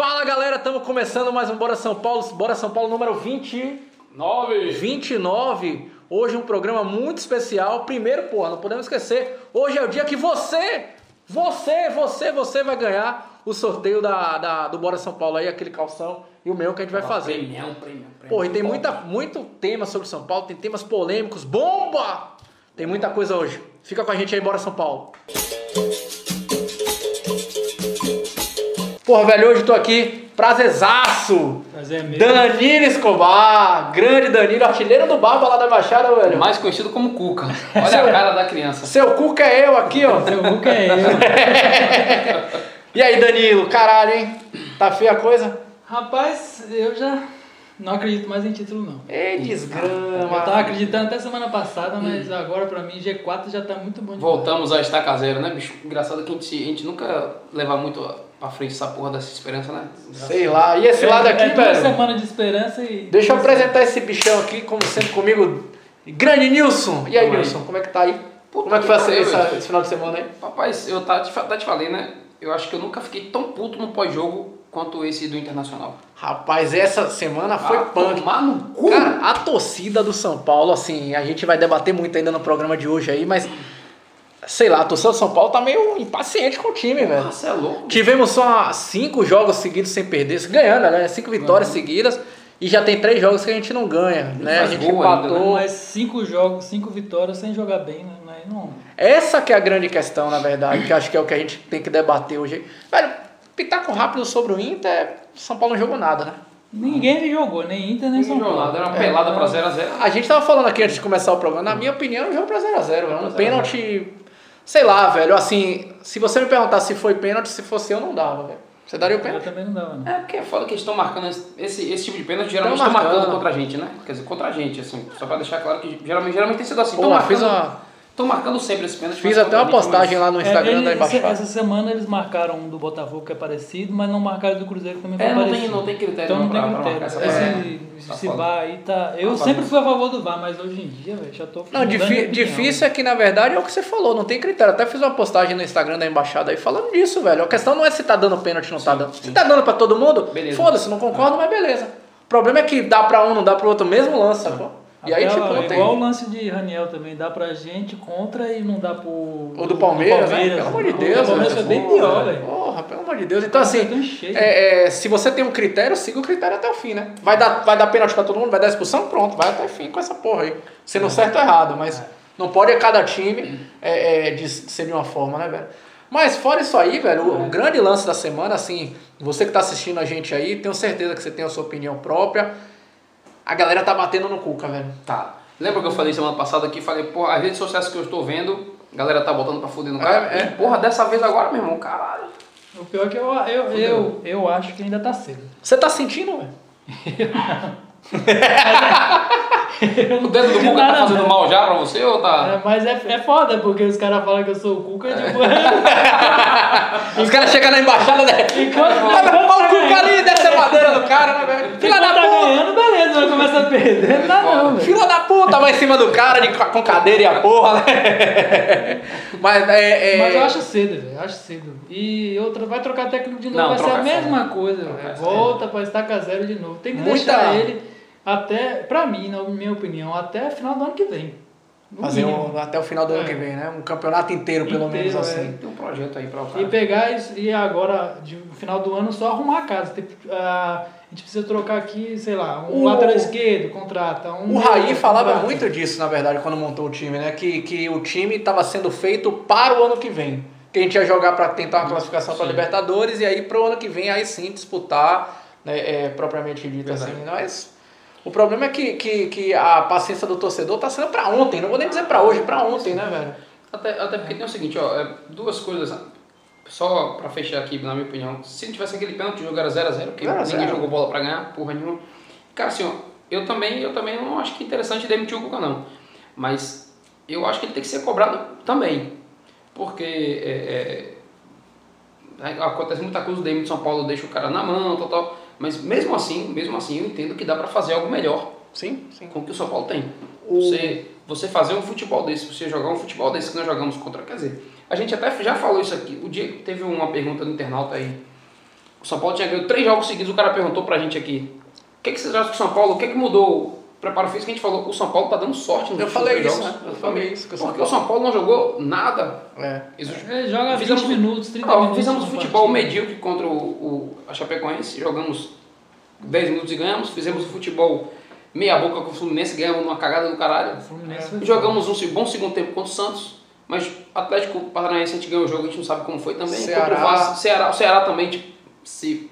Fala galera, estamos começando mais um Bora São Paulo, Bora São Paulo número 29. 29. Hoje um programa muito especial. Primeiro, porra, não podemos esquecer, hoje é o dia que você, você, você, você vai ganhar o sorteio da, da- do Bora São Paulo aí, aquele calção e o meu que a gente vai fazer. Premião, premião, premião. Porra, e tem muita, muito tema sobre São Paulo, tem temas polêmicos, bomba! Tem muita coisa hoje. Fica com a gente aí, bora São Paulo. Porra, velho, hoje eu tô aqui, prazerzaço! Prazer é meu. Danilo Escobar, grande Danilo, artilheiro do Barba lá da Baixada, velho. Mais conhecido como Cuca. Olha a cara da criança. Seu cuca é eu aqui, ó. Seu Hulk é eu. E aí, Danilo, caralho, hein? Tá feia a coisa? Rapaz, eu já não acredito mais em título, não. Ei, Eu desgrama. tava acreditando até semana passada, mas agora pra mim G4 já tá muito bom demais. Voltamos a estaca zero, né, bicho? Engraçado que a gente, a gente nunca leva muito pra frente essa porra dessa esperança, né? Sei lá. E esse é, lado aqui, é velho? semanas de esperança e... Deixa eu apresentar esse bichão aqui, como sempre comigo, grande Nilson. E aí, Como aí? Nilson, como é que tá aí? Puta como é que foi essa- esse final de semana aí? Rapaz, eu tá, te, tá te falei, né? Eu acho que eu nunca fiquei tão puto no pós-jogo quanto esse do Internacional. Rapaz, essa semana foi Ah, punk. Tomar no cu! Cara, a torcida do São Paulo, assim, a gente vai debater muito ainda no programa de hoje aí, mas sei lá, a torcida do São Paulo tá meio impaciente com o time, velho. Nossa, é louco. Tivemos só cinco jogos seguidos sem perder, ganhando, né? Cinco vitórias seguidas e já tem três jogos que a gente não ganha, né? A gente gol ainda, empatou. Mas cinco jogos, cinco vitórias sem jogar bem, né? Não... Essa que é a grande questão, na verdade, que acho que é o que a gente tem que debater hoje. Velho, pitaco rápido sobre o Inter, São Paulo não jogou nada, né? Ninguém jogou, nem Inter, nem São Não Paulo. nada, era uma pelada pra 0x0. A gente tava falando aqui antes de começar o programa, na minha opinião, o jogo pra 0x0, velho. Um pênalti, sei lá, velho, assim, se você me perguntar se foi pênalti, se fosse eu, não dava, velho. Você daria o Eu pênalti? também não dava, não. É porque é foda que eles estão marcando esse, esse, tipo de pênalti, geralmente Tão estão marcando marcando. contra a gente, né? Quer dizer, contra a gente, assim. Só pra deixar claro que geralmente, geralmente tem sido assim. Pô, marcando, fiz uma- tão marcando sempre esse pênalti. Fiz até uma postagem lá no Instagram É, da ele- Embaixada. essa semana eles marcaram um do Botafogo que é parecido, mas não marcaram do Cruzeiro que também foi É, não tem, parecido. não tem critério Então não pra, tem critério. essa Esse, parada. esse Tá. VAR aí tá. Eu Tá sempre fui a favor do VAR, mas hoje em dia, velho, já tô. Não, difícil é que, na verdade, é o que você falou, não tem critério. Até fiz uma postagem no Instagram da Embaixada aí falando disso, velho. A questão não é se tá dando pênalti ou não tá dando. Se tá dando pra todo mundo, foda-se, não concordo, mas beleza. O problema é que dá pra um, não dá pro outro, mesmo lance, sacou? E aí, tipo, não é tem. igual o lance de Raniel também, dá pra gente contra e não dá pro. O do Palmeiras, né? Pelo amor de O Deus, do Palmeiras foi bem pior, velho. Porra, pelo amor de Deus. Então, assim, cheio. é, é, se você tem um critério, siga o critério até o fim, né? Vai dar, vai dar pênalti pra todo mundo, vai dar expulsão, pronto, vai até o fim com essa porra aí. Sendo certo ou errado, mas não pode cada time é, é, de ser de uma forma, né, velho? Mas fora isso aí, velho, o, o grande lance da semana, assim, você que tá assistindo a gente aí, tenho certeza que você tem a sua opinião própria. A galera tá batendo no Cuca, velho. Tá. Lembra que eu falei semana passada aqui? Falei, porra, as redes sociais que eu estou vendo, a galera tá botando pra fuder no cara. É, é. E, porra, dessa vez agora, meu irmão, caralho. O pior é que eu, eu, eu, eu acho que ainda tá cedo. Você tá sentindo, velho? O dedo do Cuca tá fazendo mal já pra você ou tá. É, mas é, é foda, porque os caras falam que eu sou o Cuca, tipo. Os caras chegam na embaixada, né? Enquanto- Pau o Cuca ali, desce a madeira do cara, né, velho? Filha Enquanto da tá puta! ganhando, beleza, mas começa a perder, não dá não, velho. Da puta, vai em cima do cara de, com cadeira e a porra, né? Mas é. é- Mas eu acho cedo, velho, acho cedo. E outra, vai trocar técnico de novo, Não, vai ser a é mesma coisa, velho. é Volta pra estaca zero de novo. Tem que Muita- deixar ele até, pra mim, na minha opinião, até final do ano que vem. No Fazer um, até o final do ano É. que vem, né? Um campeonato inteiro, pelo Inteiro, menos é. assim. Tem um projeto aí pra o cara. E pegar isso, e agora, de, no final do ano, só arrumar a casa. Tem, ah, a gente precisa trocar aqui, sei lá, um O- lateral esquerdo, contrata. Um O Raí falava contrata. muito disso, na verdade, quando montou o time, né? Que, que o time estava sendo feito para o ano que vem. Que a gente ia jogar para tentar uma classificação para. Libertadores e aí pro ano que vem aí sim disputar, né, é, propriamente dito Verdade. assim. Mas o problema é que, que, que a paciência do torcedor tá sendo para ontem, não vou nem dizer para hoje, para ontem, né, velho? Até, até porque tem o seguinte, ó, é, duas coisas. Só pra fechar aqui, na minha opinião. Se não tivesse aquele pênalti, o jogo era 0x0, porque 0 a 0. ninguém jogou bola pra ganhar, porra nenhuma. Cara, assim, ó, eu também, eu também não acho que é interessante demitir o Cuca, não. Mas eu acho que ele tem que ser cobrado também. Porque é, é, acontece muita coisa, o DM de São Paulo deixa o cara na mão, tal, tal. Mas mesmo assim, mesmo assim, eu entendo que dá pra fazer algo melhor Sim, sim. com o que o São Paulo tem. O- Você, você fazer um futebol desse, você jogar um futebol desse que nós jogamos contra, quer dizer, a gente até já falou isso aqui. O dia que teve uma pergunta do internauta aí O São Paulo tinha ganho três jogos seguidos, o cara perguntou pra gente aqui. O que, que vocês acham que o São Paulo, o que, que mudou? O preparo físico que a gente falou, o São Paulo tá dando sorte nos Eu falei isso, jogos. né? Eu falei isso, que o São Porque o São Paulo não jogou nada. É. Últimos- Ele joga 20 Fizemos- minutos, 30 Ó, minutos. Fizemos futebol partida. medíocre contra o, o a Chapecoense, jogamos 10 minutos e ganhamos. Fizemos o futebol meia boca com o Fluminense, ganhamos uma cagada do caralho. O Fluminense foi Jogamos um bom segundo tempo contra o Santos, mas Atlético Paranaense a gente ganhou o jogo, a gente não sabe como foi também. Ceará. Vasco, Ceará, o Ceará também, tipo, se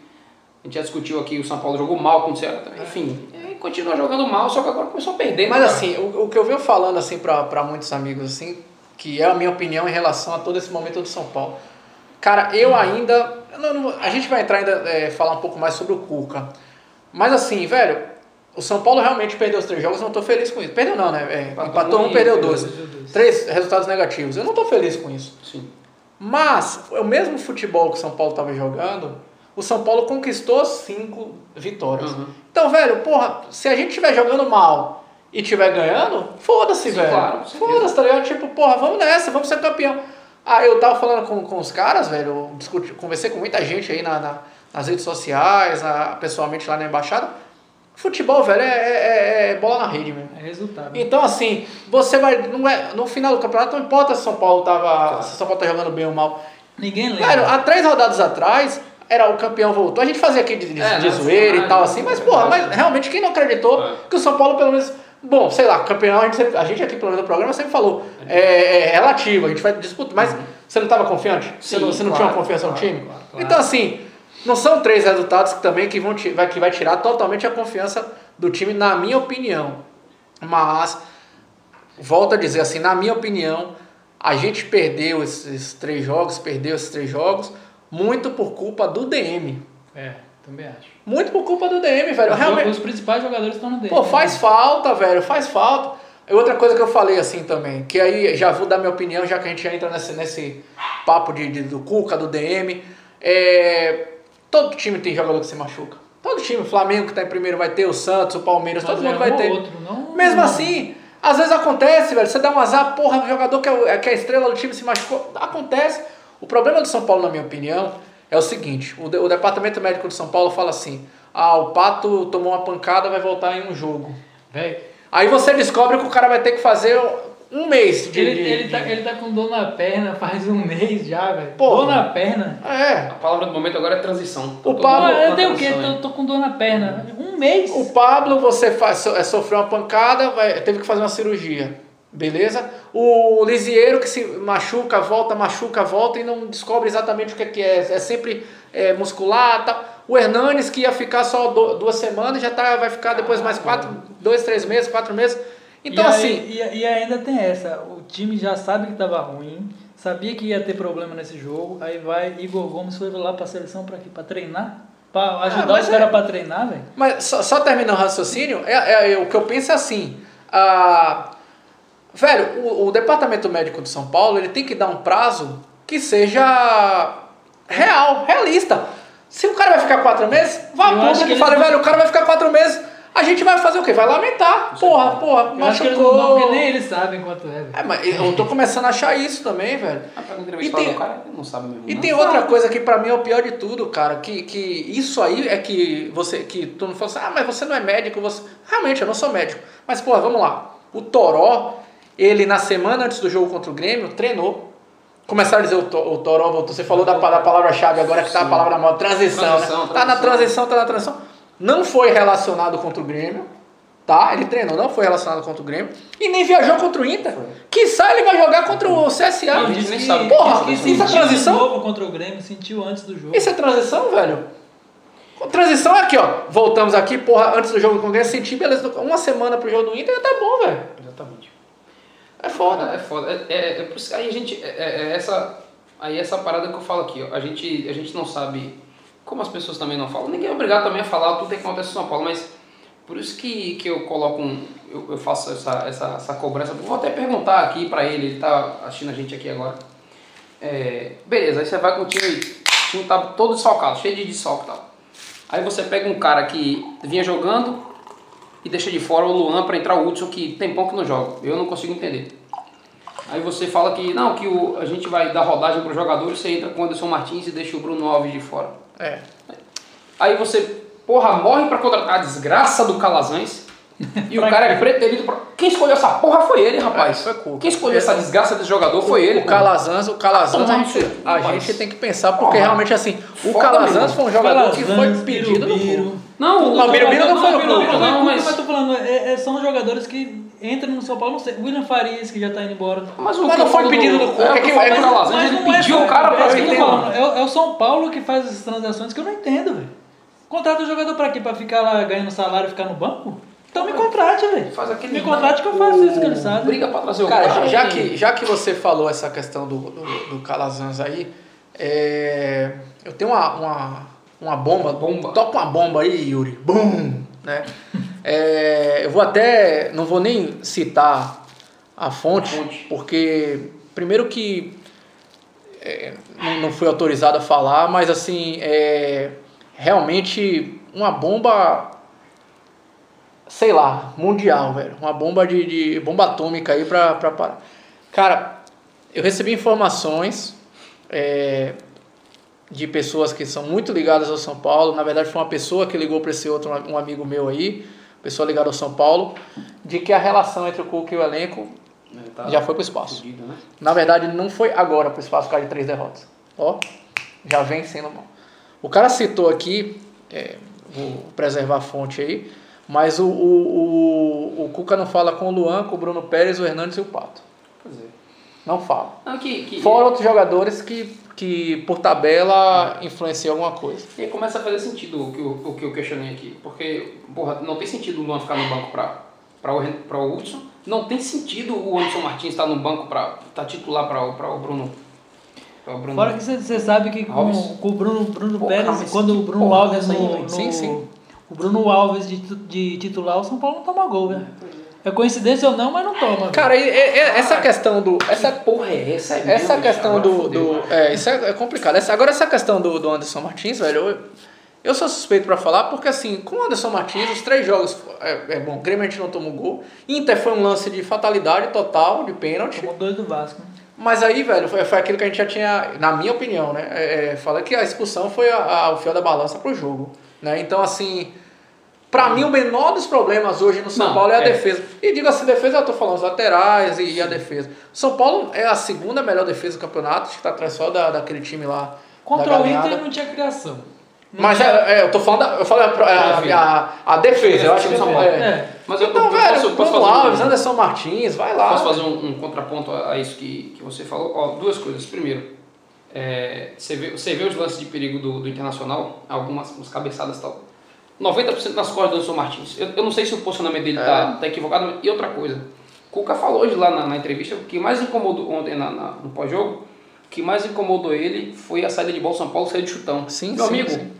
a gente já discutiu aqui, o São Paulo jogou mal contra o Ceará também. Enfim, e continua jogando mal, só que agora começou a perder. Mas né, assim, o, o que eu venho falando assim pra, pra muitos amigos assim, que é a minha opinião em relação a todo esse momento do São Paulo. Cara, eu ainda. eu não- não- a gente vai entrar ainda é, falar um pouco mais sobre o Cuca. Mas assim, velho, o São Paulo realmente perdeu os três jogos, eu não tô feliz com isso. Perdeu não, né? É, Empatou empatou um perdeu perdeu dois. dois. Três resultados negativos. Eu não tô feliz com isso. Sim. Mas, o mesmo futebol que o São Paulo estava jogando, o São Paulo conquistou cinco vitórias. Uhum. Então, velho, porra, se a gente estiver jogando mal e estiver ganhando, foda-se, velho. claro, foda-se, tá ligado? Tipo, porra, vamos nessa, vamos ser campeão. Ah, eu tava falando com, com os caras, velho, discuti, conversei com muita gente aí na, na- nas redes sociais, na- pessoalmente lá na embaixada. Futebol, velho, é, é- é bola na rede mesmo. É resultado. Então, assim, você vai. Não é, no final do campeonato, não importa se São Paulo tava. Se São Paulo tá jogando bem ou mal. Ninguém lembra. Velho, há três rodadas atrás, era o campeão voltou. A gente fazia aqui de, É, de zoeira e tal, é assim, mas, verdade. porra, mas realmente quem não acreditou É. que o São Paulo, pelo menos. Bom, sei lá, campeão, a gente, sempre- a gente aqui, pelo menos no programa, sempre falou. É, é relativo, a gente vai disputar. Mas você não estava confiante? Você Sim, não, você não claro, tinha uma confiança claro, no time? claro, claro. Então, assim, não são três resultados que também que, vão, que vai tirar totalmente a confiança do time, na minha opinião. Mas, volto a dizer assim, na minha opinião, a gente perdeu esses três jogos, perdeu esses três jogos, muito por culpa do DM. É, também acho. Muito por culpa do DM, velho. Os, Realmente, os principais jogadores estão no dele. pô, faz falta, velho, faz falta. E outra coisa que eu falei assim também, que aí já vou dar minha opinião, já que a gente entra nesse, nesse papo de, de- do Cuca, do DM. É, todo time tem jogador que se machuca. Todo time, o Flamengo que tá em primeiro vai ter, o Santos, o Palmeiras, todo Mas é mundo vai ter. outro, não- Mesmo não. assim, às vezes acontece, velho. Você dá um azar, porra, o jogador que é, o- que é a estrela do time se machucou. Acontece. O problema do São Paulo, na minha opinião, é o seguinte: o, de- o departamento médico de São Paulo fala assim: ah, o Pato tomou uma pancada, vai voltar em um jogo. Velho, Aí você descobre que o cara vai ter que fazer um mês de. ele, de- ele, de- tá, ele tá com dor na perna faz um mês já, velho. Dor na perna. É. A palavra do momento agora é transição. Tá O Ah, eu tenho o quê? Tô, tô com dor na perna. Um mês. O Pablo, você faz, so- é, sofreu uma pancada, vai- teve que fazer uma cirurgia. Beleza? O Lisieiro que se machuca, volta, machuca, volta e não descobre exatamente o que é que é. É sempre é, muscular tal. O Hernanes que ia ficar só do- duas semanas, já tá, vai ficar depois mais quatro, dois, três meses, quatro meses. Então e aí- assim, e, e ainda tem essa. O time já sabe que tava ruim. Sabia que ia ter problema nesse jogo. Aí vai Igor Gomes foi lá pra seleção pra quê? Pra treinar? Pra ajudar mas os é- caras pra treinar, velho? Mas só, só terminando o raciocínio, é, é- é- o que eu penso é assim. ah, velho, o, o departamento médico de São Paulo ele tem que dar um prazo que seja real, realista. Se o cara vai ficar quatro meses, vá a público que e fale, não- velho, o cara vai ficar quatro meses. A gente vai fazer o quê? Vai lamentar. Porra, porra, Eu acho que eles não dão, porque machucou. nem eles sabem quanto é, velho. É, mas eu tô começando a achar isso também, velho. Ah, E tem- cara, ele não sabe mesmo. E não. tem outra coisa que pra mim é o pior de tudo, cara, que, que isso aí é que você que tu não fala assim, ah, mas você não é médico, você realmente eu não sou médico. Mas porra, vamos lá. O Toró, ele na semana antes do jogo contra o Grêmio treinou. Começaram a dizer o, To- o Toró voltou, você falou da, da palavra-chave agora que tá a palavra na moda, transição, Transição, né? Tá na transição. transição, tá na transição. Não foi relacionado contra o Grêmio, tá? Ele treinou, não foi relacionado contra o Grêmio e nem viajou contra o Inter. Quiçá ele vai jogar contra o CSA. Ele disse disse nem que, sabe. Porra, que isso é transição? de novo contra o Grêmio, sentiu antes do jogo. Isso é transição, velho? Transição é aqui, ó. Voltamos aqui, porra, antes do jogo do Congresso, senti, beleza, uma semana pro jogo do Inter, tá bom, velho. Exatamente. É foda. É foda. É, é, é que aí a gente. É, é- é essa, aí essa parada que eu falo aqui, ó. A gente, a gente não sabe. Como as pessoas também não falam, ninguém é obrigado também a falar tudo que acontece em São Paulo, mas por isso que, que eu coloco um. Eu, eu faço essa, essa, essa cobrança. Vou até perguntar aqui pra ele, ele tá assistindo a gente aqui agora. É, beleza, aí você vai com o time, o time tá todo desfalcado, cheio de desfalque e tal. Aí você pega um cara que vinha jogando e deixa de fora o Luan para entrar o Hudson, que tem pão que não joga. Eu não consigo entender. Aí você fala que não, que o, a gente vai dar rodagem para os jogadores, você entra com o Anderson Martins e deixa o Bruno Alves de fora. É. Aí você, porra, morre pra contratar a desgraça do Calazans. E o cara é preterido pra... Quem escolheu essa porra foi ele, rapaz. É, foi. Quem escolheu essa desgraça desse jogador foi ele. O pô. Calazans, o Calazans, a Tomar no gente, a gente tem que pensar, porque Porra. realmente assim, o Foda Calazans foi um jogador que foi Calazans, pedido no Birubiru. clube. Não, Não, não, Birubiru não foi no Não, clube. não, Não, mas mas... eu tô falando, é- é- são jogadores que entram no São Paulo, não sei. William Farias, que já tá indo embora. Mas, o Mas que não foi pedido do Cuca, É, é que é Calazans, Mas ele não é, pediu o cara, é pra. É, é o São Paulo que faz essas transações que eu não entendo, velho. Contrata o jogador pra quê? Pra ficar lá ganhando salário e ficar no banco? Então me contrate, velho. Faz aquele... Me contrate que eu faço isso que ele sabe. Briga pra trazer o Cara, cara. já, que, já que você falou essa questão do, do, do Calazans aí, é, eu tenho uma, uma, uma bomba, Bomba. toca uma bomba aí, Yuri, bum, né? É, eu vou até, não vou nem citar a fonte, Fonte. porque primeiro que é, não, não fui autorizado a falar, mas assim, é realmente uma bomba sei lá, mundial, velho. Uma bomba de, de bomba atômica aí pra, pra parar. Cara, eu recebi informações é, de pessoas que são muito ligadas ao São Paulo. Na verdade, foi uma pessoa que ligou para esse outro, um amigo meu aí, pessoa ligada ao São Paulo, de que a relação entre o Cuca e o elenco tá já foi pro espaço. fudido, né? Na verdade, não foi agora pro espaço por causa de três derrotas. Ó, já vem sendo mal. O cara citou aqui, é, vou preservar a fonte aí, mas o, o, o, o Cuca não fala com o Luan, com o Bruno Pérez, o Hernandes e o Pato. Pois é. Não fala. Não, que, que... Fora outros jogadores que, que por tabela, influenciam alguma coisa. E aí começa a fazer sentido o que eu, o que eu questionei aqui. Porque, porra, não tem sentido o Luan ficar no banco pra, pra, o, pra o Hudson. Não tem sentido o Anderson Martins estar no banco pra estar titular pra, o- pra o Bruno. Pra o Bruno. Fora que você sabe que com, com o Bruno, Bruno Porra, Pérez, quando o Bruno porra Alves no, no- Sim, sim. O Bruno Alves de, de titular, o São Paulo não toma gol, velho. É coincidência ou não, mas não toma. Cara, e- e- essa questão do. Essa, Essa porra é essa? É essa mesmo, questão do. fodeu, do é, isso é, é complicado. Essa, agora, essa questão do, do Anderson Martins, velho, eu, eu sou suspeito pra falar, porque assim, com o Anderson Martins, os três jogos. É, é bom, o Grêmio a gente não tomou gol. Inter foi um lance de fatalidade total, de pênalti. Tomou dois do Vasco. né? Mas aí, velho, foi, foi aquilo que a gente já tinha, na minha opinião, né? É, é, fala que a expulsão foi a, a- o fiel da balança pro jogo. Né? Então, assim, pra mim o menor dos problemas hoje no São Não, Paulo é a é. defesa. E diga assim, defesa, eu tô falando os laterais e, e a defesa. São Paulo é a segunda melhor defesa do campeonato, acho que tá atrás só da, daquele time lá. Contra da o. Inter não tinha criação. Não Mas tinha- é, é, eu tô falando, da, eu falo a, a, a, a defesa, eu acho que São Paulo. é. É. Mas eu, Então, eu velho, posso, posso Bruno fazer um- Anderson Martins, vai lá. Posso fazer um, um contraponto a, a isso que, que você falou? Ó, duas coisas. Primeiro, é, você, vê, você vê os lances de perigo do, do Internacional, algumas umas cabeçadas e tal. 90% nas costas do Anderson Martins. Eu, eu não sei se o posicionamento dele tá, tá equivocado. E outra coisa, Cuca falou hoje lá na, na entrevista que mais incomodou ontem na, na- no pós-jogo, o que mais incomodou ele foi a saída de bola do São Paulo sair de chutão. Sim, Meu sim, amigo, sim.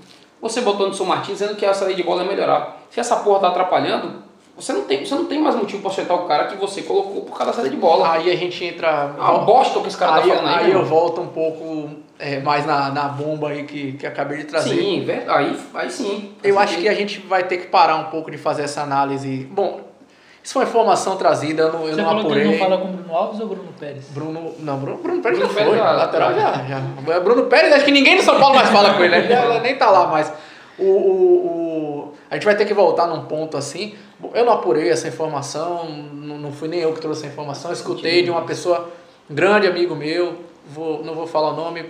você botou Anderson Martins dizendo que a saída de bola é melhorar. Se essa porra tá atrapalhando, você não tem, você não tem mais motivo pra acertar o cara que você colocou por causa da saída de bola. Aí a gente entra. A bosta que esse cara aí, tá falando aí. aí eu volto um pouco é, mais na, na bomba aí que, que acabei de trazer. Sim, aí, aí sim. Eu acho que a gente vai ter que parar um pouco de fazer essa análise. Bom, isso foi uma informação trazida, eu não, eu Você não falou que apurei. ele não fala com o Bruno Alves ou Bruno Pérez? Bruno. Não, Bruno, Bruno Pérez Bruno já Pérez foi. já- lateral já, já. Bruno Pérez, acho que ninguém do São Paulo mais fala com ele, né? ele nem tá lá mais. O, o, o- a gente vai ter que voltar num ponto assim. Eu não apurei essa informação, não, não fui nem eu que trouxe essa informação, escutei de uma pessoa, um grande amigo meu, vou, não vou falar o nome.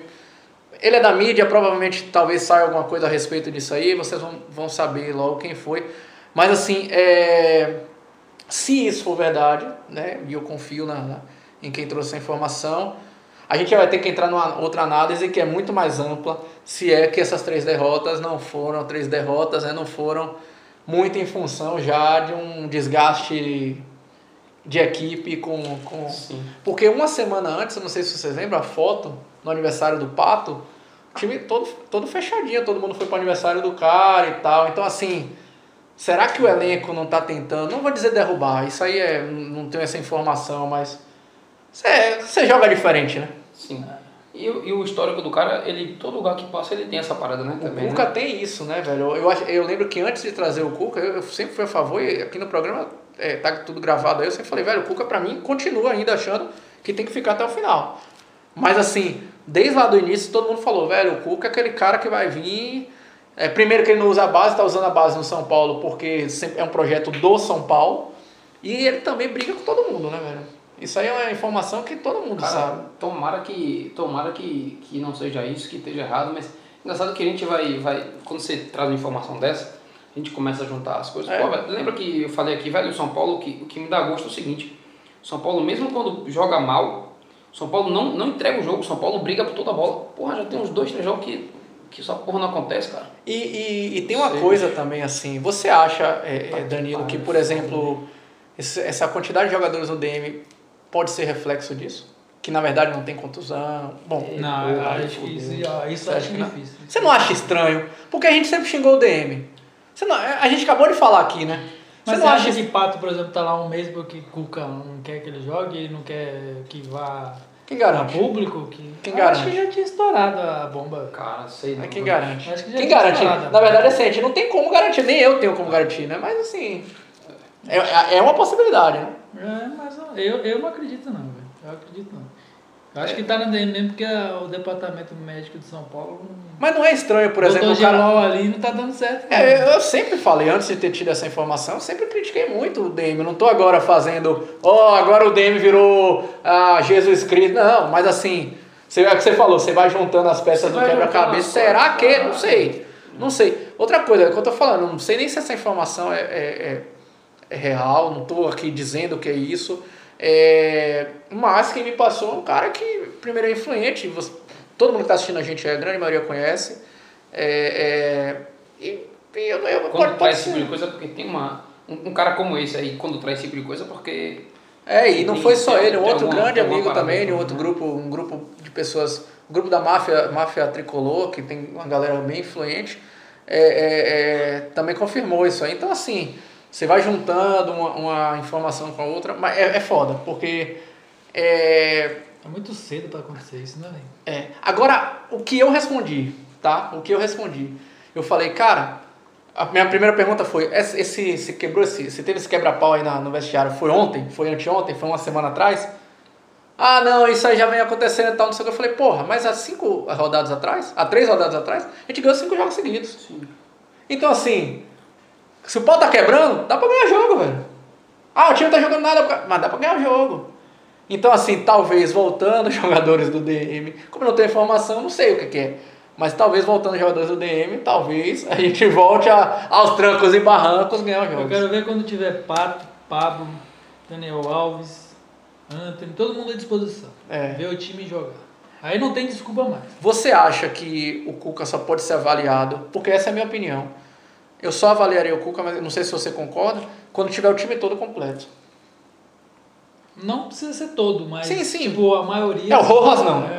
Ele é da mídia, provavelmente talvez saia alguma coisa a respeito disso aí, vocês vão, vão saber logo quem foi. Mas assim, é, se isso for verdade, né, e eu confio na, na- em quem trouxe essa informação, a gente vai ter que entrar numa outra análise que é muito mais ampla, se é que essas três derrotas não foram três derrotas, né, não foram muito em função já de um desgaste de equipe com, com Sim. porque uma semana antes, eu não sei se vocês lembram, a foto no aniversário do Pato, o time todo, todo fechadinho, todo mundo foi pro aniversário do cara e tal. Então, assim, será que o elenco não tá tentando? Não vou dizer derrubar, isso aí é, não tenho essa informação, mas você você joga diferente, né? Sim. E, o- e o histórico do cara, ele, todo lugar que passa, ele tem essa parada, né? O Também, Cuca né? tem isso, né, velho? Eu, eu lembro que antes de trazer o Cuca, eu, eu sempre fui a favor, e aqui no programa é, tá tudo gravado aí, eu sempre falei, velho, o Cuca pra mim continua ainda achando que tem que ficar até o final. Mas assim, desde lá do início todo mundo falou, velho, o Cuca é aquele cara que vai vir. É, primeiro que ele não usa a base, tá usando a base no São Paulo porque sempre é um projeto do São Paulo. E ele também briga com todo mundo, né, velho? Isso aí é uma informação que todo mundo Cara, sabe. tomara que tomara que, que não seja isso, que esteja errado, mas engraçado que a gente vai, vai quando você traz uma informação dessa, a gente começa a juntar as coisas. É. Pô, velho, lembra que eu falei aqui, velho, o São Paulo, que, o que me dá gosto é o seguinte, o São Paulo mesmo quando joga mal, o São Paulo não, não entrega o jogo, o São Paulo briga por toda a bola. Porra, já tem uns dois, três jogos que, que essa porra não acontece, cara. E, e, e tem uma Sei. coisa também assim, você acha, é, Tá é, Danilo, que por exemplo, essa quantidade de jogadores no DM pode ser reflexo disso? Que na verdade não tem contusão? Bom, Não, eu acho que isso, ah, isso acho que não? difícil. você não acha estranho? Porque a gente sempre xingou o DM. Você não, a gente acabou de falar aqui, né? Você Mas não você acha que Pato, por exemplo, tá lá um mês porque Cuca não quer que ele jogue, ele não quer que vá Quem a garante? público? Que... Quem Acho garante? que já tinha estourado a bomba. Cara, sei não. É quem garante? Acho que já Quem tinha garante? estourado. Na verdade, assim, a gente não tem como garantir, nem eu tenho como garantir, né? Mas assim, é, é uma possibilidade, né? É, mas eu, eu não acredito não, velho. Eu acredito não. Eu acho que tá na DM mesmo porque a- o departamento médico de São Paulo não. Mas não é estranho, por exemplo, o cara... Ali não tá dando certo. não. É, eu, eu sempre falei, antes de ter tido essa informação, eu sempre critiquei muito o DM. Eu não tô agora fazendo, ó, agora o DM virou ah, Jesus Cristo. Não, mas assim, você, é o que você falou, você vai juntando as peças Você do quebra-cabeça. Será que? Não cara. sei. Não sei. Outra coisa, é o que eu tô falando, não sei nem se essa informação é, é, é- é real, não tô aqui dizendo que é isso. É, mas quem me passou é um cara que, primeiro, é influente. você- todo mundo que tá assistindo a gente, a grande maioria conhece. É, é, e, e eu, eu, Quando pode, traz esse tipo de coisa, porque tem uma. Um, um cara como esse aí, quando traz esse tipo de coisa, porque. É, e não Tem- foi só tem- ele, um outro alguma- grande amigo também, de um outro né? grupo, um grupo de pessoas, um grupo da máfia, máfia tricolor, que tem uma galera bem influente, é, é, é, também confirmou isso aí. Então, assim, você vai juntando uma, uma informação com a outra, mas é, é foda, porque. É, É muito cedo pra acontecer isso, né, é. Agora, o que eu respondi, tá? O que eu respondi? Eu falei, cara, a minha primeira pergunta foi: esse, esse, esse quebrou esse, você teve esse quebra-pau aí na, no vestiário? Foi ontem? Foi anteontem? Foi uma semana atrás? Ah, não, isso aí já vem acontecendo e tal, não sei o que. Eu falei, porra, mas há cinco rodadas atrás, há três rodadas atrás, a gente ganhou cinco jogos seguidos. Então, assim, se o pau tá quebrando, dá pra ganhar jogo, velho. Ah, o time tá jogando nada, mas dá pra ganhar jogo. Então, assim, talvez voltando jogadores do DM, como eu não tenho informação, não sei o que, que é. Mas talvez voltando jogadores do DM, talvez a gente volte a- aos trancos e barrancos ganhar os Eu quero ver quando tiver Pato, Pablo, Daniel Alves, Anthony, todo mundo à disposição. É. Ver o time jogar. Aí não tem desculpa mais. Você acha que o Cuca só pode ser avaliado, porque essa é a minha opinião. Eu só avaliaria o Cuca, mas não sei se você concorda, quando tiver o time todo completo. Não precisa ser todo, mas Sim, sim. tipo, a maioria. É, o Rojas não.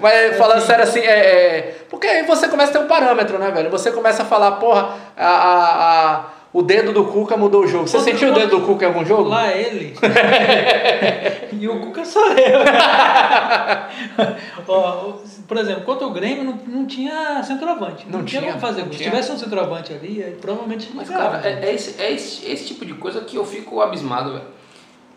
Mas falando sério assim, é, é- Porque aí você começa a ter um parâmetro, né, velho? Você começa a falar, porra, a, a- a- o dedo do Cuca mudou o jogo. Você sentiu o dedo do Cuca em algum jogo? Lá é ele. e o Cuca sou eu. Ó, por exemplo, contra o Grêmio não, não tinha centroavante. Não, Não tinha tinha, como fazer não. Se tivesse um centroavante ali, aí provavelmente gente Mas, cara, é, é esse, é esse, esse tipo de coisa que eu fico abismado, velho.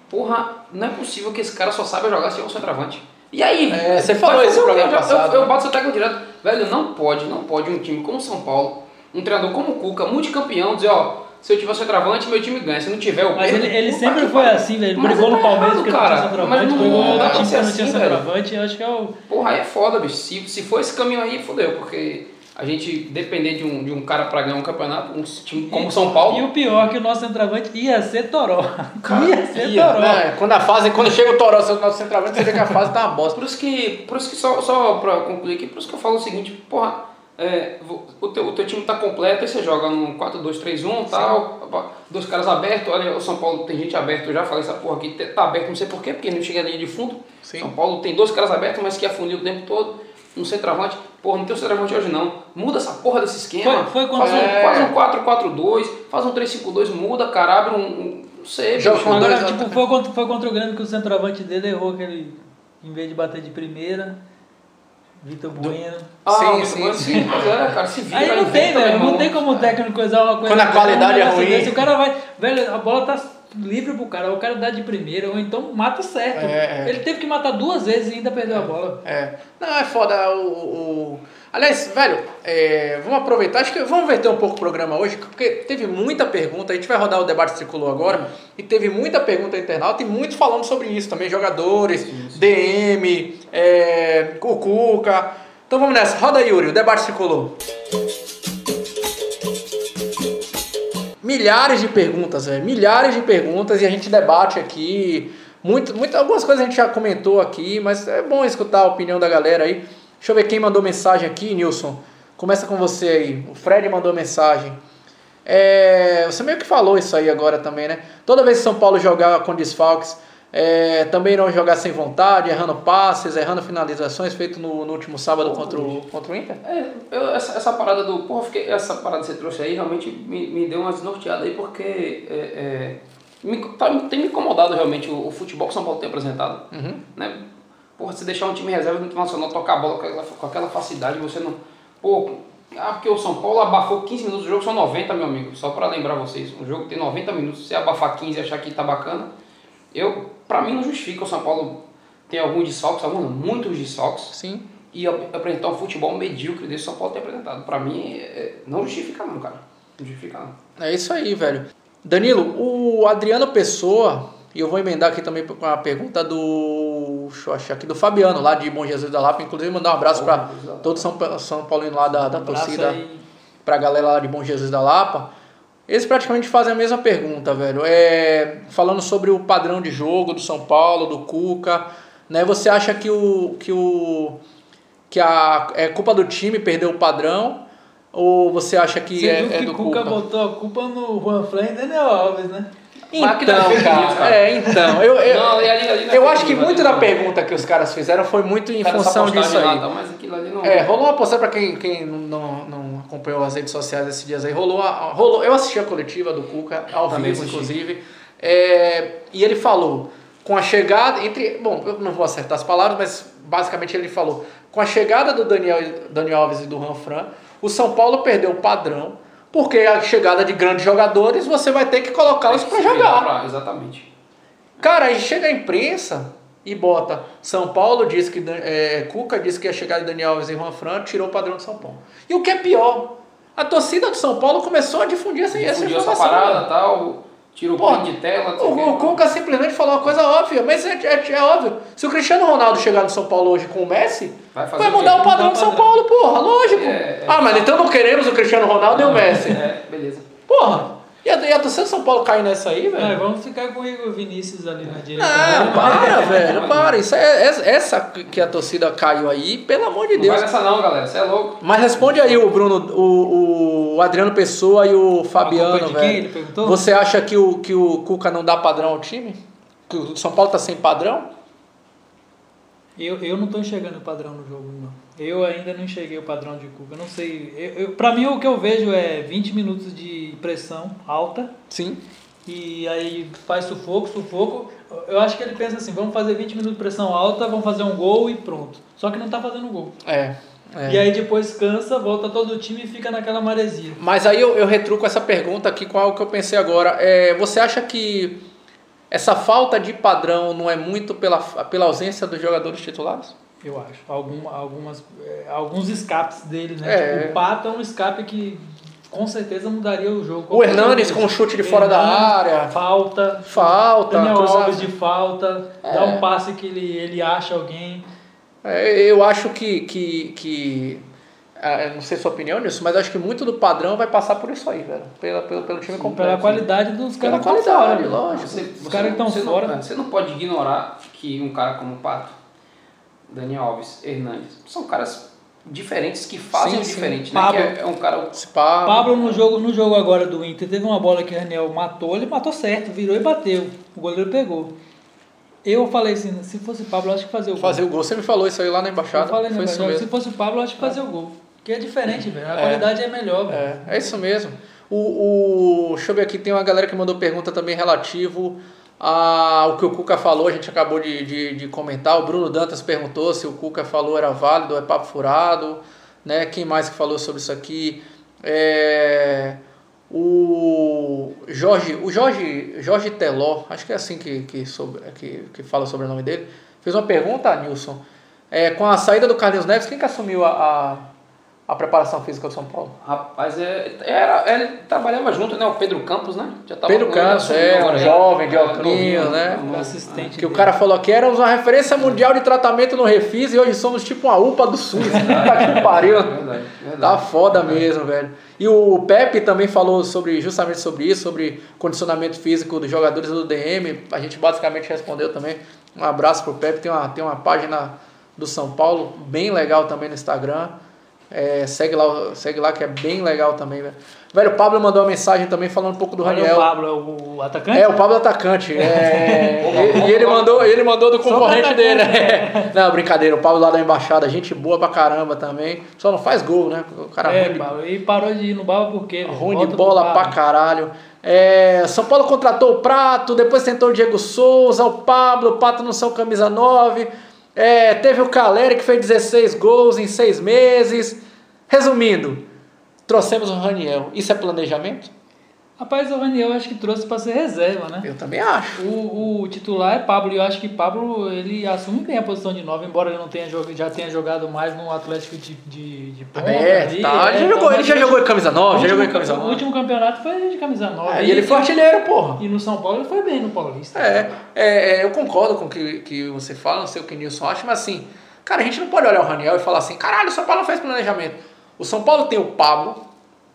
Porra, não é possível que esse cara só saiba jogar se é um centroavante. E aí? É, você falou isso no programa Eu- eu, passado, eu, né? bato essa tecla direto. Velho, não pode, não pode um time como o São Paulo, um treinador como o Cuca, multicampeão, dizer, ó, se eu tiver centroavante, meu time ganha. Se não tiver, eu Mas perco. ele, ele sempre que foi assim, velho. Ele Mas brigou tá no Palmeiras errado, porque não cara. tinha centroavante, Mas não- brigou no não time que não tinha assim, centroavante. Eu acho que é o. Porra, aí é foda, bicho. Se, se for esse caminho aí, fodeu, porque a gente depender de um, de um cara pra ganhar um campeonato, um time como São Paulo. E o pior é que o nosso centroavante ia ser Toró. Cara, ia ser Ia, Toró. né? Quando a fase, quando chega o Toró, seu nosso centroavante, você vê que a fase tá uma bosta. Por isso que, por isso que só, só pra concluir aqui, por isso que eu falo o seguinte, porra, é, o, teu, o teu time tá completo, aí você joga num 4-2-3-1 e tal, dois caras abertos, olha, o São Paulo tem gente aberta, eu já falei essa porra aqui, tá aberto, não sei porquê, porque não chega ali de fundo. Sim. São Paulo tem dois caras abertos, mas que afundiu o tempo todo, um centroavante, porra, não tem um centroavante hoje não, muda essa porra desse esquema, Foi- foi quando- faz, um, É. faz um 4-4-2, faz um 3-5-2, muda, cara, abre um, um não sei, Joga bicho. Agora, tipo, foi contra, foi contra o Grêmio que o centroavante dele errou aquele. Em vez de bater de primeira, Vitor Bueno. Ah, Sim, sim, bom, sim. é, cara, se vira. Aí não tem, velho. Não tem como o técnico coisar uma coisa. Quando a qualidade é ruim. desse, o cara vai. Velho, a bola tá livre pro cara, ou o cara dá de primeira, ou então mata certo. É, é. Ele teve que matar duas vezes e ainda perdeu a bola. É. Não, é foda. O, o... Aliás, velho, é, vamos aproveitar. Acho que vamos verter um pouco o programa hoje, porque teve muita pergunta. A gente vai rodar o debate tricolor agora. E teve muita pergunta internauta e muito falando sobre isso também. Jogadores, DM, é, o Cuca. Então vamos nessa. Roda aí, Yuri, o debate tricolor. Milhares de perguntas. Milhares de perguntas e a gente debate aqui. Muito, muito, algumas coisas a gente já comentou aqui, mas é bom escutar a opinião da galera aí. Deixa eu ver quem mandou mensagem aqui, Nilson. Começa com você aí. O Fred mandou mensagem. É, você meio que falou isso aí agora também, né? Toda vez que São Paulo jogar com desfalques, é, também não jogar sem vontade, errando passes, errando finalizações, feito no, no último sábado contra o, contra o Inter? É, eu, essa, essa parada do. Porra, fiquei, essa parada que você trouxe aí realmente me, me deu uma desnorteada aí, porque é, é, me, tá, tem me incomodado realmente o, o, futebol que o São Paulo tem apresentado. Uhum. Né? Porra, se deixar um time reserva do Internacional tocar a bola com aquela, com aquela facilidade, você não. Pô, ah, porque o São Paulo abafou 15 minutos do jogo, são 90, meu amigo. Só para lembrar vocês, um jogo tem 90 minutos, se abafar 15 e achar que tá bacana, eu, para mim não justifica o São Paulo tem alguns desfalques, alguns, muitos desfalques. Sim. E apresentar um futebol medíocre desse São Paulo tem apresentado. Para mim, é, não justifica não, cara. Não justifica não. É isso aí, velho. Danilo, o Adriano Pessoa, e eu vou emendar aqui também com a pergunta do. Deixa eu achar aqui, do Fabiano, lá de Bom Jesus da Lapa. Inclusive, mandar um abraço para todo São, São Paulino lá da, da Um torcida, aí. pra galera lá de Bom Jesus da Lapa. Eles praticamente fazem a mesma pergunta, velho. É, falando sobre o padrão de jogo do São Paulo, do Cuca. Né? Você acha que o. que o. que a, é culpa do time perder o padrão? Ou você acha que Você é, viu é que do Cuca Cuca? botou a culpa no Juan Flan e Daniel Alves, né? É Então, cara, é, então, eu, eu, Não, ali- ali eu acho que muito da não. pergunta que os caras fizeram foi muito em função disso lá, aí. tá, mas aquilo ali não. É, rolou uma postagem pra quem, quem não, não acompanhou as redes sociais esses dias aí, rolou, a, rolou eu assisti a coletiva do Cuca, ao Também vivo, assisti. inclusive, é, e ele falou, com a chegada, entre, bom, eu não vou acertar as palavras, mas basicamente ele falou, com a chegada do Daniel, Daniel Alves e do Ranfran, o São Paulo perdeu o padrão, porque a chegada de grandes jogadores, você vai ter que colocá-los virar jogar. pra- exatamente. Cara, aí chega a imprensa e bota São Paulo diz que é, Cuca disse que a chegada de Daniel Alves e Juan Fran tirou o padrão de São Paulo. E o que é pior, a torcida do São Paulo começou a difundir essa, essa essa informação. parada né? e tal, tira o de tela. não O, o Cuca simplesmente falou uma coisa óbvia, mas é, é- é óbvio. Se o Cristiano Ronaldo chegar no São Paulo hoje com o Messi, Vai vai o mudar o padrão Mudar de o São padrão. Paulo, porra, lógico. É, é. Ah, mas então não queremos o Cristiano Ronaldo e o Messi. É, beleza. Porra, e a, e a torcida do São Paulo cair nessa aí, velho? É, vamos ficar com o Igor Vinícius ali na direita. Não, né? para, velho, para. Isso é, é- essa que a torcida caiu aí, pelo amor de Não vai Deus. nessa não, galera. Você é louco. Mas responde aí o Bruno, o, o Adriano Pessoa e o Fabiano, velho. quem? Ele perguntou? Você acha que o, que o Cuca não dá padrão ao time? Que o São Paulo tá sem padrão? Eu, eu não tô enxergando o padrão no jogo, não. Eu ainda não enxerguei o padrão de Cuca. Eu não sei. Eu, eu, pra mim, o que eu vejo é 20 minutos de pressão alta. Sim. E aí faz sufoco, sufoco. Eu acho que ele pensa assim: vamos fazer 20 minutos de pressão alta, vamos fazer um gol e pronto. Só que não tá fazendo gol. É. é. E aí depois cansa, volta todo o time e fica naquela maresia. Mas aí eu, eu retruco essa pergunta aqui com algo que eu pensei agora. É, você acha que essa falta de padrão não é muito pela, pela ausência dos jogadores titulares? Eu acho. Algum, algumas, é, alguns escapes dele, né? É. Tipo, o Pato é um escape que com certeza mudaria o jogo. O Hernandes com um chute de fora da área. Falta. Falta, Daniel cruzamento. Alves de falta. É. Dá um passe que ele, ele acha alguém. É, eu acho que, que, que eu não sei sua opinião nisso, mas acho que muito do padrão vai passar por isso aí, velho. Pela, pelo, pelo time completo. Pela qualidade dos Pela caras que estão fora. qualidade, velho. lógico. Você, Os você caras estão fora. Não, é, você não pode ignorar que um cara como o Pato, Daniel Alves, Hernandes, são caras diferentes que fazem Sim, sim. diferente, né? Pablo. Que é, é um cara. Se pá, Pablo no jogo, no jogo agora do Inter teve uma bola que o Daniel matou, ele matou certo, virou e bateu. O goleiro pegou. Eu falei assim, se fosse Pablo, eu acho que fazia o gol. fazer o gol. Você me falou isso aí lá na embaixada. Eu falei, Foi isso mas mesmo. se fosse o Pablo, eu acho que fazia o gol. Que é diferente, velho. A É. qualidade é melhor, velho. É, é isso mesmo. O, o, deixa eu ver aqui, tem uma galera que mandou pergunta também relativo ao que o Cuca falou, a gente acabou de, de, de comentar. O Bruno Dantas perguntou se o Cuca falou era válido, é papo furado. Né? Quem mais que falou sobre isso aqui? É, O Jorge, o Jorge, Jorge Teló, acho que é assim que, que, sobre, que, que fala sobre o nome dele, fez uma pergunta, Nilson. É, com a saída do Carlinhos Neves, quem que assumiu a, a, a preparação física do São Paulo? Rapaz, é, era, ele trabalhava junto, né? O Pedro Campos, né? Já tava Pedro Campos, é, um jovem de óculos, né? Um assistente. Que o cara falou que éramos uma referência mundial de tratamento no Refis e hoje somos tipo uma UPA do SUS. tá que pariu. Verdade, verdade. Tá foda verdade. mesmo, velho. E o Pepe também falou sobre justamente sobre isso, sobre condicionamento físico dos jogadores do DM. A gente basicamente respondeu também. Um abraço pro Pepe, tem uma, tem uma página do São Paulo, bem legal também no Instagram. É, segue, lá, segue lá que é bem legal também, velho. Velho, o Pablo mandou uma mensagem também falando um pouco do Raniel. O Pablo é o atacante? É, o Pablo é atacante. É, e, e, ele mandou, ele mandou do concorrente dele. Né? Não, brincadeira, o Pablo lá da embaixada, gente boa pra caramba também. Só não faz gol, né? O cara é, ruim Pablo, e parou de ir no Baba por quê? Ruim de bola pra caralho. É, São Paulo contratou o Prato, depois tentou o Diego Souza, o Pablo, o Pato não são camisa 9. É, teve o Caleri que fez 16 gols em 6 meses. Resumindo, trouxemos o Raniel. Isso é planejamento? Rapaz, o Raniel acho que trouxe para ser reserva, né? Eu também acho. O, o titular é Pablo e eu acho que Pablo ele assume bem a posição de 9, embora ele não tenha jogado, já tenha jogado mais no Atlético de, de, de ponta. É, ali, tá. Ele, é, jogou, então, ele já jogou em camisa 9, já jogou em camisa 9. O último campeonato foi de camisa 9. É, e ele foi artilheiro, porra. E no São Paulo ele foi bem no Paulista. É, é, é eu concordo com o que, que você fala, não sei o que o Nilson acha, mas assim, cara, a gente não pode olhar o Raniel e falar assim, caralho, o São Paulo não fez planejamento. O São Paulo tem o Pablo,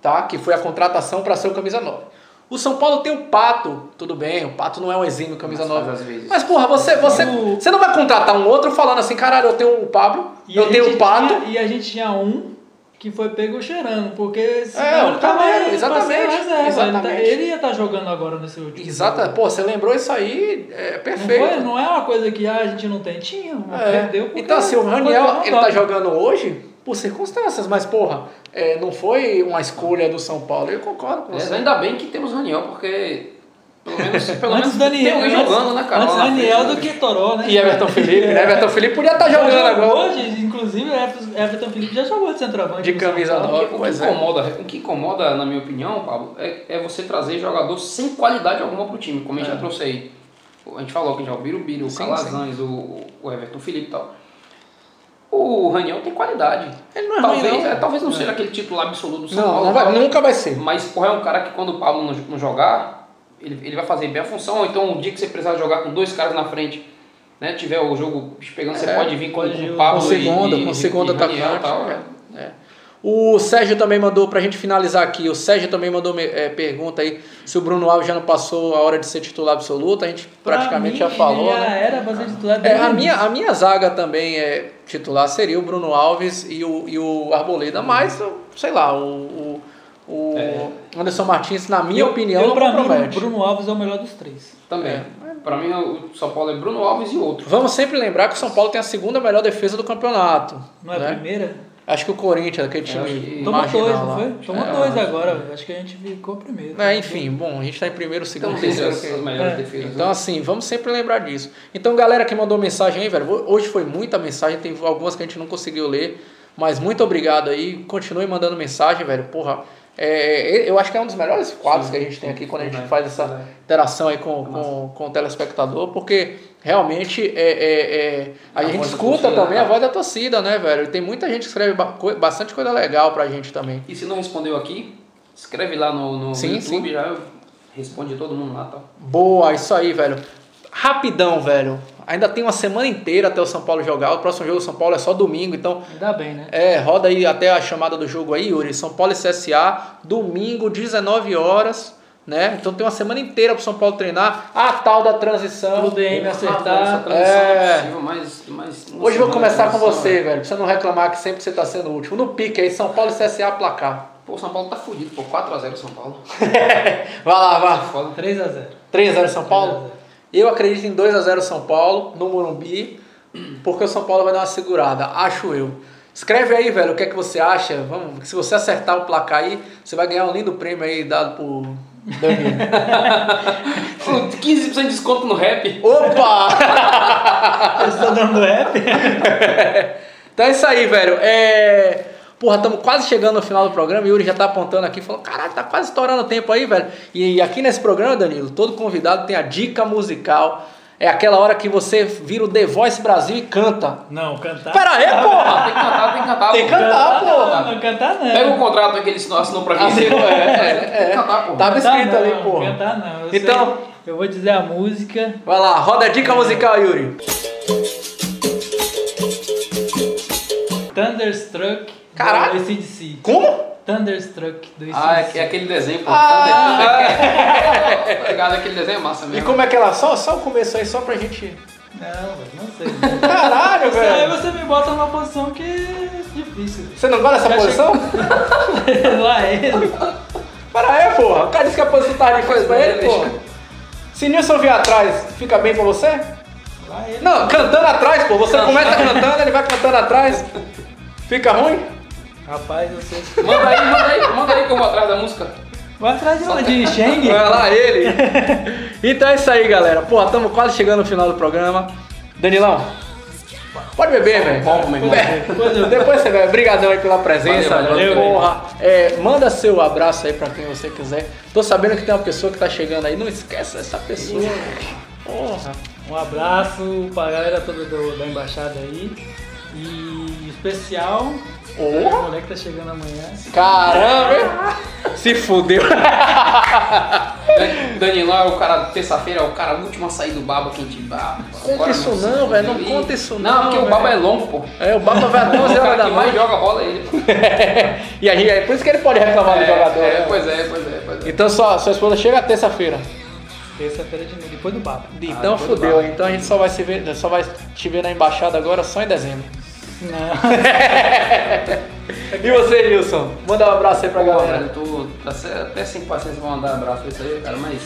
tá? Que foi a contratação para ser o camisa 9. O São Paulo tem o Pato, tudo bem, o Pato não é um exímio camisa Mas nova. Mas, porra, você, você, você não vai contratar um outro falando assim, caralho, eu tenho o Pablo, e eu tenho o Pato. Tinha, e a gente tinha um que foi pego cheirando, porque senão é, ele tava é, exatamente, reserva, exatamente. Ele, tá, ele, ia estar tá jogando agora nesse último. Exato, pô, você lembrou isso aí, é perfeito. Não, foi, não é uma coisa que ah, a gente não tem, tinha, é. perdeu. Então, assim, o Raniel, ele tá jogando hoje por circunstâncias, mas porra, é, não foi uma escolha do São Paulo. Eu concordo com é, você. ainda bem que temos Raniel, porque pelo menos, pelo menos Daniel, tem alguém jogando, né, cara? Antes Daniel do que Toró, né? E Everton Felipe, né? Everton Felipe podia estar tá jogando agora. Hoje, inclusive, Everton Felipe já jogou de centroavante. De camisa nova. O, que é. incomoda, o que incomoda, na minha opinião, Pablo, é, é você trazer jogador sem qualidade alguma pro time, como a gente é. já trouxe aí. A gente falou que já o Birubiru, o Calazans, o, o Everton Felipe e tal. O Raniel tem qualidade. Ele não é talvez, ruim, não. É, talvez não é. seja aquele titular absoluto do São não, Paulo. Não vai, nunca vai ser. Mas, porra, é um cara que quando o Pablo não, jogar, ele, ele vai fazer bem a função. Então, um dia que você precisar jogar com dois caras na frente, né, tiver o jogo pegando, é, você pode vir com, com o Pablo com segunda, e, com segunda atacante. É. O Sérgio também mandou, pra gente finalizar aqui, o Sérgio também mandou é, pergunta aí se o Bruno Alves já não passou a hora de ser titular absoluto, a gente pra praticamente mim, já falou. Já né? era pra ser titular é, a, minha, a minha zaga também é titular seria o Bruno Alves e o, e o Arboleda, mas, sei lá, o, o, o é. Anderson Martins, na minha eu, opinião, eu, não pra compromete. Mim, o Bruno Alves é o melhor dos três. Também. É. Para mim, o São Paulo é Bruno Alves e outro. Vamos sempre lembrar que o São Paulo tem a segunda melhor defesa do campeonato. Não é né? a primeira? Acho que o Corinthians, aquele time. Tomou dois, não foi? Tomou é, dois agora. Acho que a gente ficou primeiro. É, enfim, bom, a gente está em primeiro, segundo, então, terceiro. As, as melhores é. defesas, então, né? assim, vamos sempre lembrar disso. Então, galera que mandou mensagem aí, velho, hoje foi muita mensagem, tem algumas que a gente não conseguiu ler, mas muito obrigado aí. Continue mandando mensagem, velho. Porra, é, eu acho que é um dos melhores quadros Sim, que a gente tem aqui quando a gente faz essa interação aí com, com, com o telespectador, porque realmente é, é, é a, a gente escuta torcida, também a voz da torcida, né, velho? Tem muita gente que escreve bastante coisa legal pra gente também. E se não respondeu aqui, escreve lá no, no sim, YouTube, sim. já responde todo mundo lá, tá? Boa, isso aí, velho. Rapidão, velho. Ainda tem uma semana inteira até o São Paulo jogar. O próximo jogo do São Paulo é só domingo, então. Ainda bem, né? É, roda aí até a chamada do jogo aí, Yuri. São Paulo e CSA, domingo, 19 horas né? Então tem uma semana inteira para o São Paulo treinar. A tal da transição. O DM acertar. É. Hoje eu vou começar com você, velho. Pra você não reclamar que sempre você está sendo o último. No pique aí, São Paulo e CSA placar. Pô, o São Paulo tá fudido, pô. 4x0 São Paulo. vai lá, vai. 3x0. 3x0 São Paulo? Eu acredito em 2x0 São Paulo, no Morumbi, porque o São Paulo vai dar uma segurada, acho eu. Escreve aí, velho, o que é que você acha. Vamos, se você acertar o placar aí, você vai ganhar um lindo prêmio aí dado por Danilo. 15% de desconto no rap. Opa! Você está dando rap? então é isso aí, velho. É... Porra, estamos quase chegando no final do programa. E Yuri já tá apontando aqui, falou: caralho, tá quase estourando o tempo aí, velho. E aqui nesse programa, Danilo, todo convidado tem a dica musical. É aquela hora que você vira o The Voice Brasil e canta. Não, cantar. Pera aí, porra! Tem que cantar, tem que cantar. Tem que pô. cantar, porra. Não, cantar não. Pega o contrato que ele assinou pra mim. Assinou, é, é, Tem que cantar, pô. Tava Cantar escrito não, ali, porra. Cantar não. Eu Então- sei- eu vou dizer a música. Vai lá, roda a dica musical, Yuri. Thunderstruck Caralho. ACDC. Como? Thunderstruck do. Ah, é, é aquele desenho, pô. Ah. Tá ligado? Aquele desenho é massa E mesmo. como é que ela. Só, só o começo aí, só pra gente. Não, velho, não sei. Caralho, Aí velho! você me bota numa posição que é difícil. Você não gosta dessa posição? Lá ele. Pera aí, porra. O cara disse que a posição tá difícil pra ele, porra. Se Nilson vier atrás, fica bem pra você? Lá ele. Não, cantando atrás, pô. Você começa cantando, ele vai cantando atrás. Fica ruim? Rapaz, eu sei. Manda aí, manda aí, manda aí que eu vou atrás da música. Vai atrás de uma de Shang. Vai lá ele. Então é isso aí, galera. Porra, estamos quase chegando no final do programa. Danilão, pode beber, velho. Copo, meu irmão. Depois, depois você vai. Obrigadão aí pela presença. Valeu, valeu, porra. É, manda seu abraço aí pra quem você quiser. Tô sabendo que tem uma pessoa que tá chegando aí. Não esquece essa pessoa. Porra. Um abraço pra galera toda do- da embaixada aí. E especial. O moleque tá chegando amanhã. Caramba? Se fudeu. Dan- Danilão é o cara, terça-feira, é o cara último a sair do baba quem te baba. Conta Agora isso não, velho, não conta isso Não, não, porque o baba é longo, pô. É, o Baba vai até O 11 cara horas da que mais noite. joga bola é ele. e aí, é por isso que ele pode reclamar do jogador. é, né? pois é, pois é, pois é. Então sua, sua esposa chega terça-feira. Terça-feira de novo, depois do papo. Então do fudeu, então a gente só vai se ver, só vai te ver na embaixada agora só em dezembro. Não. E você, Nilson? Manda um abraço aí pra Pô, galera. velho, tô tá até- sem paciência pra mandar abraço pra isso aí, cara, mas.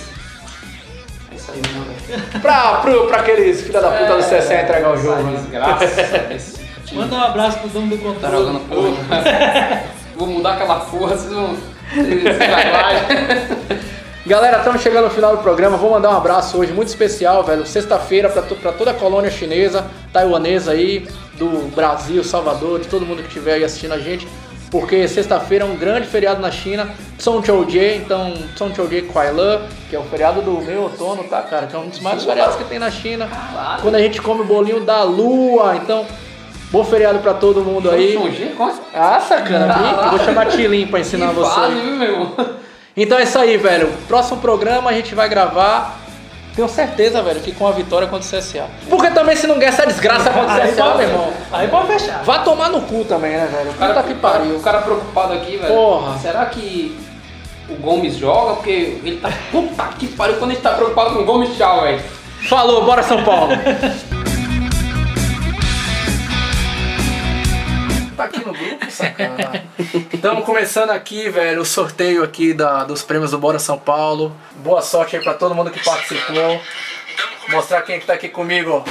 É isso aí mesmo, velho. Pra, pro, pra aqueles filha da puta do CC entregar o jogo. né? Graças Manda um abraço pro dono do Tá controle. jogando porra. Vou mudar aquela porra, vocês vão. Vocês vai. Galera, estamos chegando no final do programa. Vou mandar um abraço hoje muito especial, velho. Sexta-feira pra toda a colônia chinesa, taiwanesa aí, do Brasil, Salvador, de todo mundo que estiver aí assistindo a gente. Porque sexta-feira é um grande feriado na China, Song Chou-Jie, então Song Chou-Jie Kuai Lan, que é o feriado do meu outono, tá, cara? Que é um dos maiores feriados que tem na China. Quando a gente come o bolinho da lua, então bom feriado pra todo mundo aí. É? Ah, sacana, Caralho. vou chamar Tilim pra ensinar Que você. viu, meu? Então é isso aí, velho. Próximo programa a gente vai gravar. Tenho certeza, velho, que com a vitória contra o CSA. Porque também se não ganhar essa desgraça contra o Aí CSA, pode, meu irmão. aí pode fechar. Vá tomar no cu também, né, velho? O cara, Puta que pariu. o cara preocupado aqui, velho. Porra. Será que o Gomes joga? Porque ele tá. Puta que pariu quando a gente tá preocupado com o Gomes, tchau, velho. Falou, bora São Paulo. tá aqui no grupo, sacana. Estamos começando aqui, velho, o sorteio aqui da, dos prêmios do Bora São Paulo. Boa sorte aí pra todo mundo que participou. Mostrar quem que tá aqui comigo.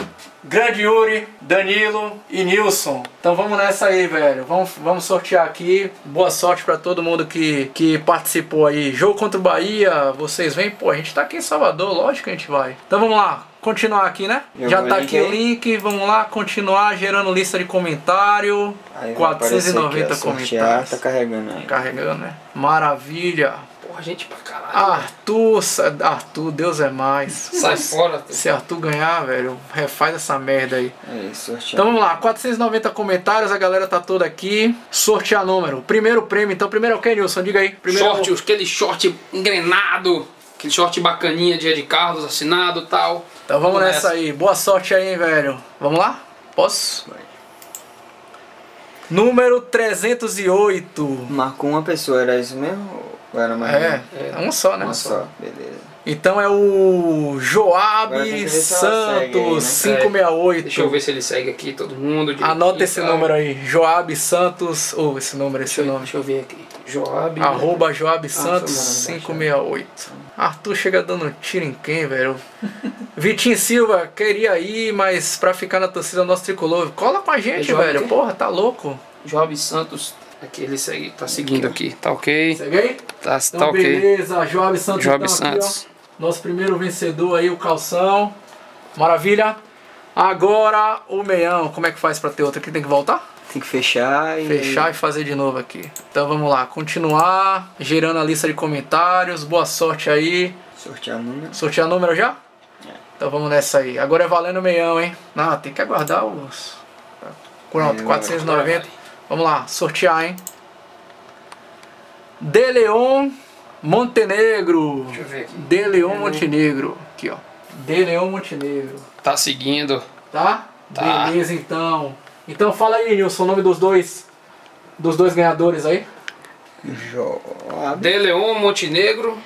Grande Yuri, Danilo e Nilson. Então vamos nessa aí, velho. Vamos, vamos sortear aqui. Boa sorte pra todo mundo que, que participou aí. Jogo contra o Bahia, vocês vêm? Pô, a gente tá aqui em Salvador, lógico que a gente vai. Então vamos lá, continuar aqui, né? Eu Já tá link aqui o link, vamos lá, continuar gerando lista de comentário. Aí vai aparecer 490 aqui, ó, sortear, comentários. Tá carregando aí. Carregando, né? Maravilha. Porra, gente pra caralho. Arthur, Arthur, Deus é mais. Sai fora. Se Arthur ganhar, velho, refaz essa merda aí. Aí, sortear. Então vamos lá, 490 comentários, a galera tá toda aqui. Sortear número. Primeiro prêmio, então primeiro é o que, Nilson? Diga aí. Primeiro é o- Short, aquele short engrenado. Aquele short bacaninha de Ed Carlos assinado e tal. Então vamos nessa aí. Boa sorte aí, hein, velho. Vamos lá? Posso? Vai. Número 308. Marcou uma pessoa, era isso mesmo? Ou era mais É, é um só, né? Uma só, beleza. Então é o Joab segue aí, né? Santos 568. Deixa eu ver se ele segue aqui, todo mundo. Anota esse tá? número aí. Joab Santos. Ou esse número, esse Deixa eu, nome. deixa eu ver aqui. Joab. Arroba Joab Santos foi mandando 568. Arthur chega dando tiro em quem, velho? Vitinho Silva, queria ir, mas pra ficar na torcida nosso tricolor, cola com a gente, Joab velho. Porra, tá louco. Joab Santos. Aqui ele segue, tá seguindo aqui. Tá ok. Segue aí? Tá, Então, tá ok. beleza. Joab Santos Joab então, aqui, ó. Santos. Nosso primeiro vencedor aí, o Calção. Maravilha. Agora o meião. Como é que faz pra ter outro aqui? Tem que voltar? Tem que fechar e. Fechar e fazer de novo aqui. Então vamos lá, continuar gerando a lista de comentários. Boa sorte aí. Sortear número. Sortear número já? Então vamos nessa aí. Agora é valendo meião, hein? Não, tem que aguardar os. Pronto, É, 490. Vamos lá, sortear, hein? De Leon Montenegro. Deixa eu ver aqui. De Leon Montenegro. Aqui, ó. De Leon Montenegro. Tá seguindo. Tá? Tá. Beleza, então. Então fala aí, Nilson, o nome dos dois. Dos dois ganhadores aí. Joab. De Leon Montenegro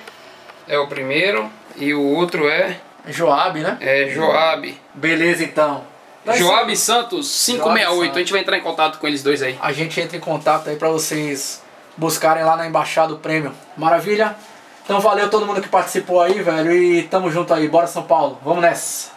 é o primeiro. E o outro é, Joab, né? é Joab. Beleza, então. Então isso aí. Joab Santos 568. Santos. A gente vai entrar em contato com eles dois aí. A gente entra em contato aí pra vocês buscarem lá na Embaixada o prêmio. Maravilha? Então valeu todo mundo que participou aí, velho. E tamo junto aí. Bora São Paulo. Vamos nessa.